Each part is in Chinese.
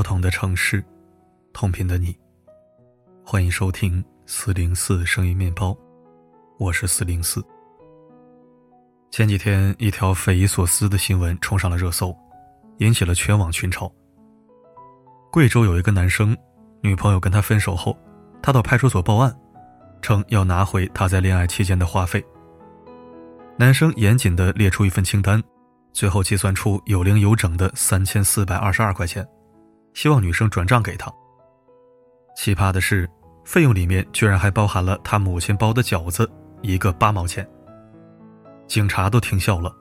不同的城市，同频的你，欢迎收听四零四声音面包，我是四零四。前几天，一条匪夷所思的新闻冲上了热搜，引起了全网群嘲。贵州有一个男生，女朋友跟他分手后，他到派出所报案，称要拿回他在恋爱期间的话费。男生严谨地列出一份清单，最后计算出有零有整的三千四百二十二块钱，希望女生转账给他。奇葩的是，费用里面居然还包含了他母亲包的饺子，一个八毛钱。警察都听笑了，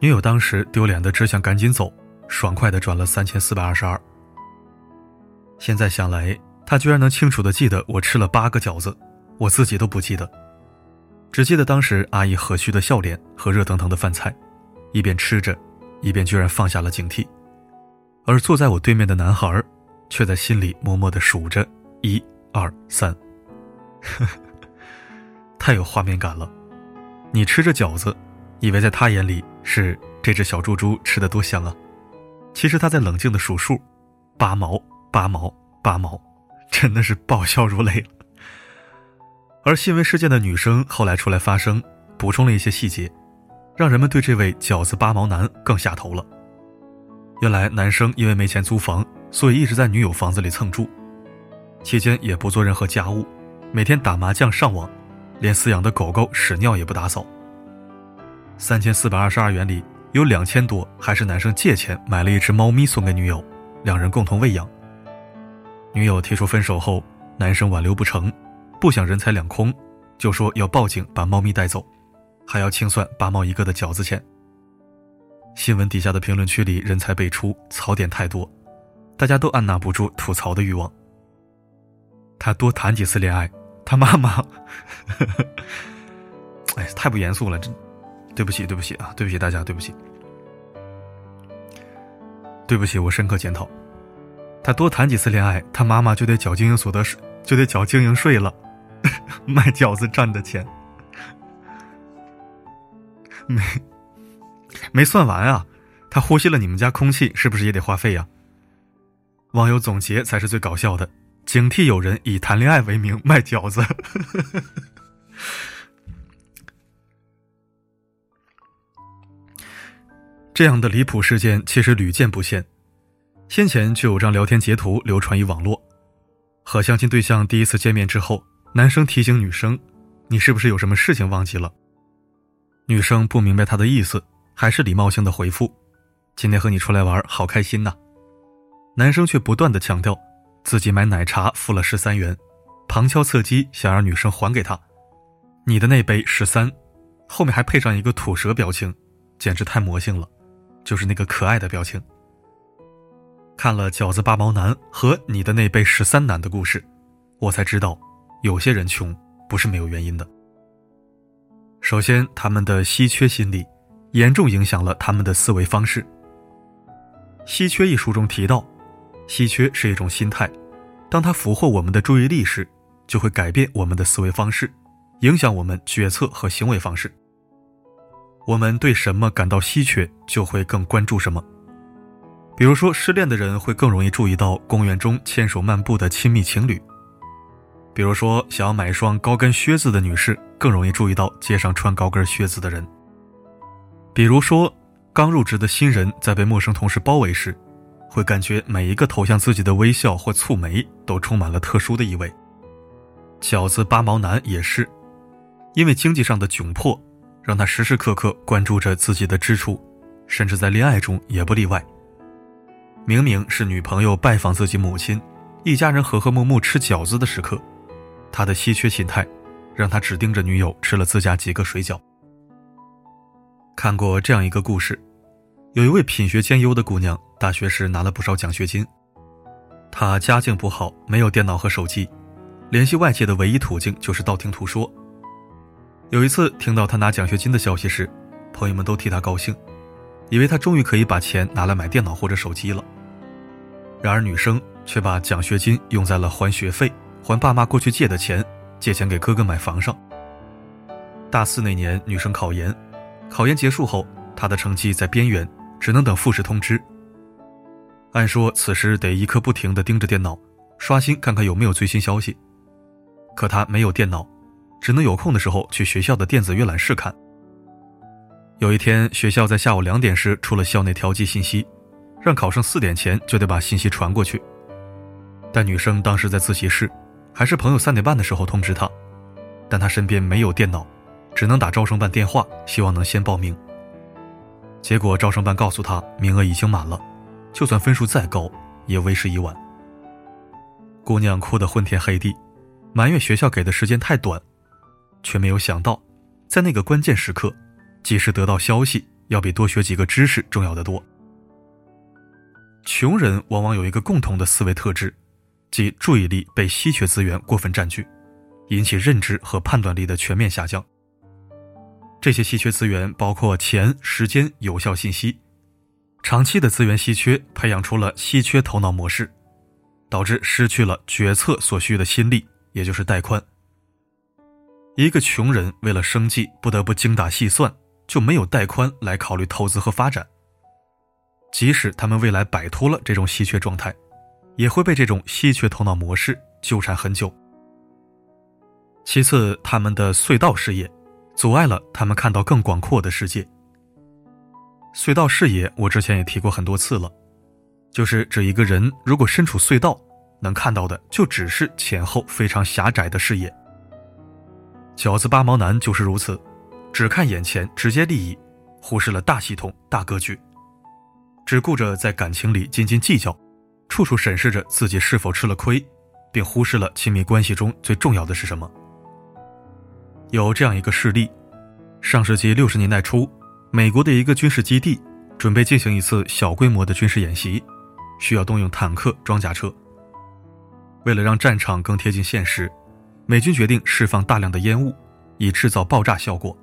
女友当时丢脸的只想赶紧走，爽快的转了三千四百二十二。现在想来，他居然能清楚的记得我吃了八个饺子，我自己都不记得，只记得当时阿姨和煦的笑脸和热腾腾的饭菜，一边吃着，一边居然放下了警惕，而坐在我对面的男孩，却在心里默默的数着一二三，太有画面感了。你吃着饺子，以为在他眼里是这只小猪猪吃的多香啊，其实他在冷静的数数，八毛八毛八毛，真的是爆笑如雷。而新闻事件的女生后来出来发声，补充了一些细节，让人们对这位饺子八毛男更下头了。原来男生因为没钱租房，所以一直在女友房子里蹭住，期间也不做任何家务，每天打麻将上网。连饲养的狗狗屎尿也不打扫。三千四百二十二元里有两千多还是男生借钱买了一只猫咪送给女友，两人共同喂养。女友提出分手后，男生挽留不成，不想人财两空，就说要报警把猫咪带走，还要清算八毛一个的饺子钱。新闻底下的评论区里人才辈出，槽点太多，大家都按捺不住吐槽的欲望。他多谈几次恋爱。他妈妈，哎，太不严肃了，这，对不起，对不起啊，对不起大家，对不起，对不起，我深刻检讨。他多谈几次恋爱，他妈妈就得缴经营所得税，就得缴经营税了，卖饺子赚的钱，没，没算完啊，他呼吸了你们家空气，是不是也得花费呀？网友总结才是最搞笑的。警惕有人以谈恋爱为名卖饺子，这样的离谱事件其实屡见不鲜。先前就有张聊天截图流传于网络，和相亲对象第一次见面之后，男生提醒女生：“你是不是有什么事情忘记了？”女生不明白他的意思，还是礼貌性的回复：“今天和你出来玩，好开心呐。”男生却不断的强调。自己买奶茶付了十三元，旁敲侧击想让女生还给他。你的那杯十三，后面还配上一个吐舌表情，简直太魔性了，就是那个可爱的表情。看了饺子八毛男和你的那杯十三男的故事，我才知道，有些人穷不是没有原因的。首先，他们的稀缺心理，严重影响了他们的思维方式。《稀缺》一书中提到。稀缺是一种心态，当它俘获我们的注意力时，就会改变我们的思维方式，影响我们决策和行为方式。我们对什么感到稀缺，就会更关注什么。比如说，失恋的人会更容易注意到公园中牵手漫步的亲密情侣；比如说，想要买一双高跟靴子的女士更容易注意到街上穿高跟靴子的人；比如说，刚入职的新人在被陌生同事包围时。会感觉每一个投向自己的微笑或蹙眉都充满了特殊的意味。饺子八毛男也是，因为经济上的窘迫，让他时时刻刻关注着自己的支出，甚至在恋爱中也不例外。明明是女朋友拜访自己母亲，一家人和和睦睦吃饺子的时刻，他的稀缺心态，让他只盯着女友吃了自家几个水饺。看过这样一个故事。有一位品学兼优的姑娘，大学时拿了不少奖学金。她家境不好，没有电脑和手机，联系外界的唯一途径就是道听途说。有一次听到她拿奖学金的消息时，朋友们都替她高兴，以为她终于可以把钱拿来买电脑或者手机了。然而女生却把奖学金用在了还学费、还爸妈过去借的钱、借钱给哥哥买房上。大四那年，女生考研，考研结束后，她的成绩在边缘。只能等复试通知。按说此时得一刻不停地盯着电脑，刷新看看有没有最新消息。可他没有电脑，只能有空的时候去学校的电子阅览室看。有一天，学校在下午两点时出了校内调剂信息，让考生四点前就得把信息传过去。但女生当时在自习室，还是朋友三点半的时候通知她，但她身边没有电脑，只能打招生办电话，希望能先报名。结果招生办告诉她名额已经满了，就算分数再高，也为时已晚。姑娘哭得昏天黑地，埋怨学校给的时间太短，却没有想到，在那个关键时刻。及时得到消息，要比多学几个知识重要的多。穷人往往有一个共同的思维特质，即注意力被稀缺资源过分占据，引起认知和判断力的全面下降。这些稀缺资源包括钱、时间、有效信息。长期的资源稀缺，培养出了稀缺头脑模式，导致失去了决策所需的心力，也就是带宽。一个穷人为了生计，不得不精打细算。就没有带宽来考虑投资和发展。即使他们未来摆脱了这种稀缺状态，也会被这种稀缺头脑模式纠缠很久。其次，他们的隧道视野阻碍了他们看到更广阔的世界。隧道视野，我之前也提过很多次了，就是指一个人如果身处隧道，能看到的就只是前后非常狭窄的视野。饺子八毛男就是如此。只看眼前直接利益，忽视了大系统、大格局，只顾着在感情里斤斤计较，处处审视着自己是否吃了亏，并忽视了亲密关系中最重要的是什么。有这样一个事例：上世纪六十年代初，美国的一个军事基地准备进行一次小规模的军事演习，需要动用坦克、装甲车。为了让战场更贴近现实，美军决定释放大量的烟雾，以制造爆炸效果。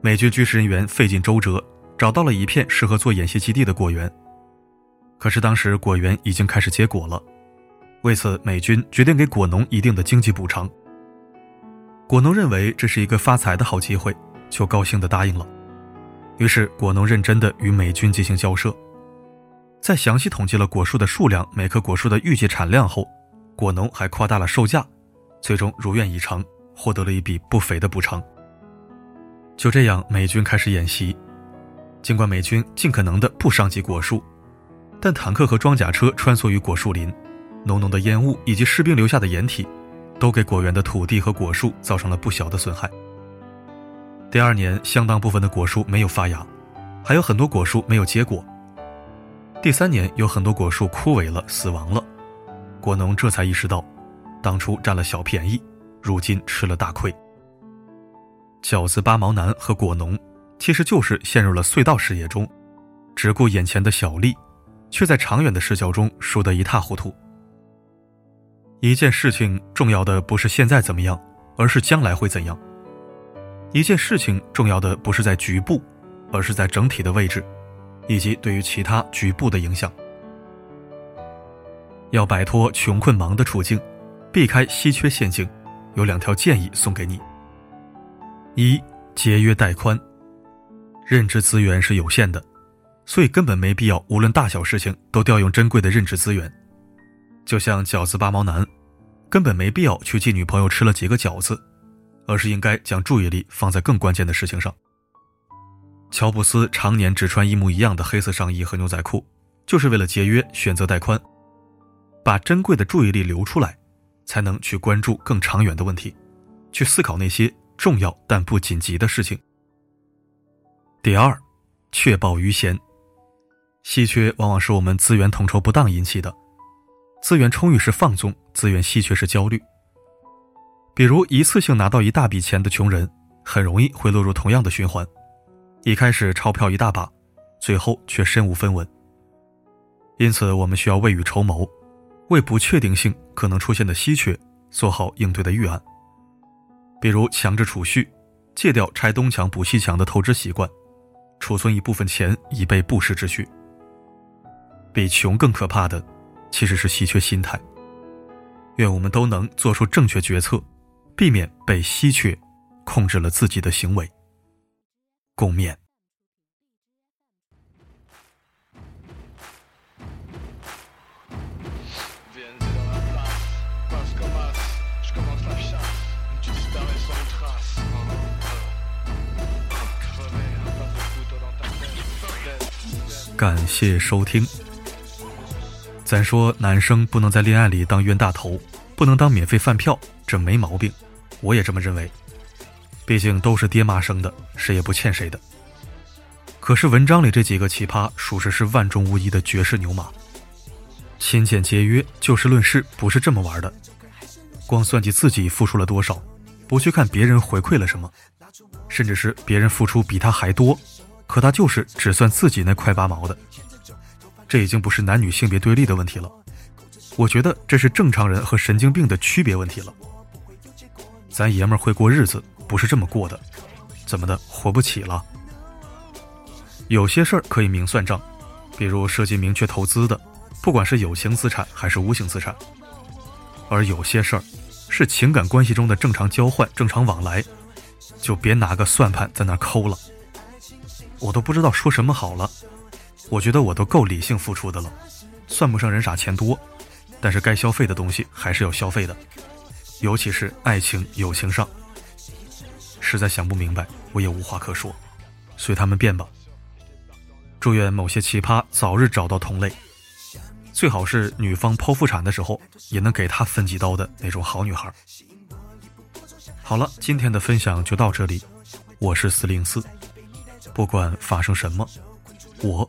美军军事人员费尽周折，找到了一片适合做演习基地的果园。可是当时果园已经开始结果了，为此美军决定给果农一定的经济补偿。果农认为这是一个发财的好机会，就高兴地答应了。于是果农认真地与美军进行交涉，在详细统计了果树的数量、每棵果树的预计产量后，果农还夸大了售价，最终如愿以偿，获得了一笔不菲的补偿。就这样，美军开始演习。尽管美军尽可能的不伤及果树，但坦克和装甲车穿梭于果树林，浓浓的烟雾以及士兵留下的掩体，都给果园的土地和果树造成了不小的损害。第二年，相当部分的果树没有发芽，还有很多果树没有结果。第三年，有很多果树枯萎了，死亡了。果农这才意识到，当初占了小便宜，如今吃了大亏。饺子八毛男和果农，其实就是陷入了隧道视野中，只顾眼前的小利，却在长远的视角中输得一塌糊涂。一件事情重要的不是现在怎么样，而是将来会怎样。一件事情重要的不是在局部，而是在整体的位置，以及对于其他局部的影响。要摆脱穷困忙的处境，避开稀缺陷阱，有两条建议送给你。一节约带宽，认知资源是有限的，所以根本没必要无论大小事情都调用珍贵的认知资源。就像饺子扒毛男，根本没必要去记女朋友吃了几个饺子，而是应该将注意力放在更关键的事情上。乔布斯常年只穿一模一样的黑色上衣和牛仔裤，就是为了节约选择带宽，把珍贵的注意力留出来，才能去关注更长远的问题，去思考那些。重要但不紧急的事情。第二，确保余弦。稀缺往往是我们资源统筹不当引起的，资源充裕是放纵，资源稀缺是焦虑。比如一次性拿到一大笔钱的穷人，很容易会落入同样的循环：一开始钞票一大把，最后却身无分文。因此，我们需要未雨绸缪，为不确定性可能出现的稀缺做好应对的预案。比如强制储蓄，戒掉拆东墙补西墙的透支习惯，储存一部分钱以备不时之需。比穷更可怕的，其实是稀缺心态。愿我们都能做出正确决策避免被稀缺控制了自己的行为。共勉。感谢收听。咱说男生不能在恋爱里当冤大头，不能当免费饭票，这没毛病，我也这么认为。毕竟都是爹妈生的，谁也不欠谁的。可是文章里这几个奇葩，属实是万中无一的绝世牛马。勤俭节约、就事论事，不是这么玩的。光算计自己付出了多少，不去看别人回馈了什么，甚至是别人付出比他还多，可他就是只算自己那块八毛的。这已经不是男女性别对立的问题了，我觉得这是正常人和神经病的区别问题了。咱爷们儿会过日子，不是这么过的，怎么的，活不起了？有些事儿可以明算账，比如涉及明确投资的，不管是有形资产还是无形资产；而有些事儿是情感关系中的正常交换、正常往来，就别拿个算盘在那抠了。我都不知道说什么好了。我觉得我都够理性付出的了，算不上人傻钱多，但是该消费的东西还是要消费的，尤其是爱情友情上。实在想不明白，我也无话可说，随他们变吧。祝愿某些奇葩早日找到同类，最好是女方剖腹产的时候也能给她分几刀的那种好女孩。好了，今天的分享就到这里，我是四零四，不管发生什么，我。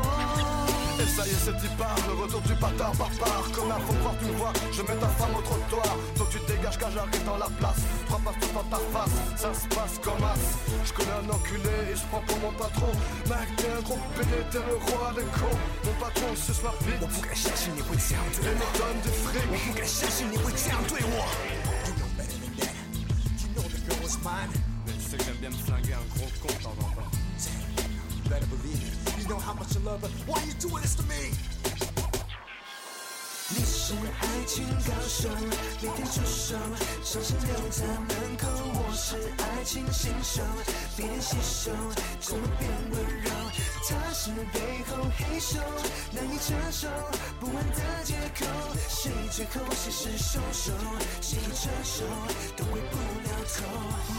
Ça y est, c'est part, le retour du bâtard barbare. Connard, faut croire, tu me vois, je mets ta femme au trottoir. Toi, tu dégages quand j'arrive dans la place. Trois passes tout dans ta face, ça se passe comme as. Je connais un enculé et je prends pour mon patron. Mec, t'es un gros pédé, t'es le roi des cons. Mon patron, suce ma bite. Et me donne du fric. Tu sais que j'aime bien me flinguer un gros con. Know how much I love her. Why are you doing this to me? 你是爱情高手，每天出手，伤心留在门口。我是爱情新手，别练习手，怎么变温柔？他是背后黑手，难以承受，不安的借口。谁最后谁是凶手？谁承受都回不了头。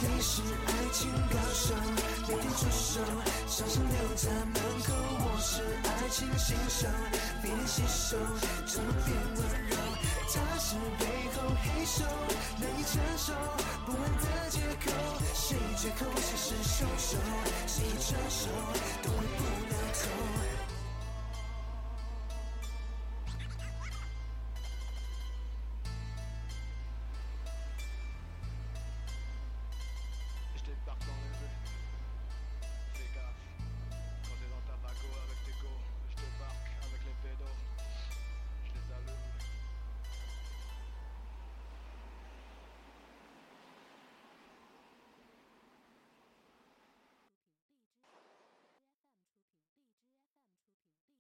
你是爱情高手，天出手，伤心留在门口。我是爱情新手，别练习手，怎么变？温柔，他是背后黑手，难以承受不安的借口。谁借口谁是凶手？谁承受都回不了头。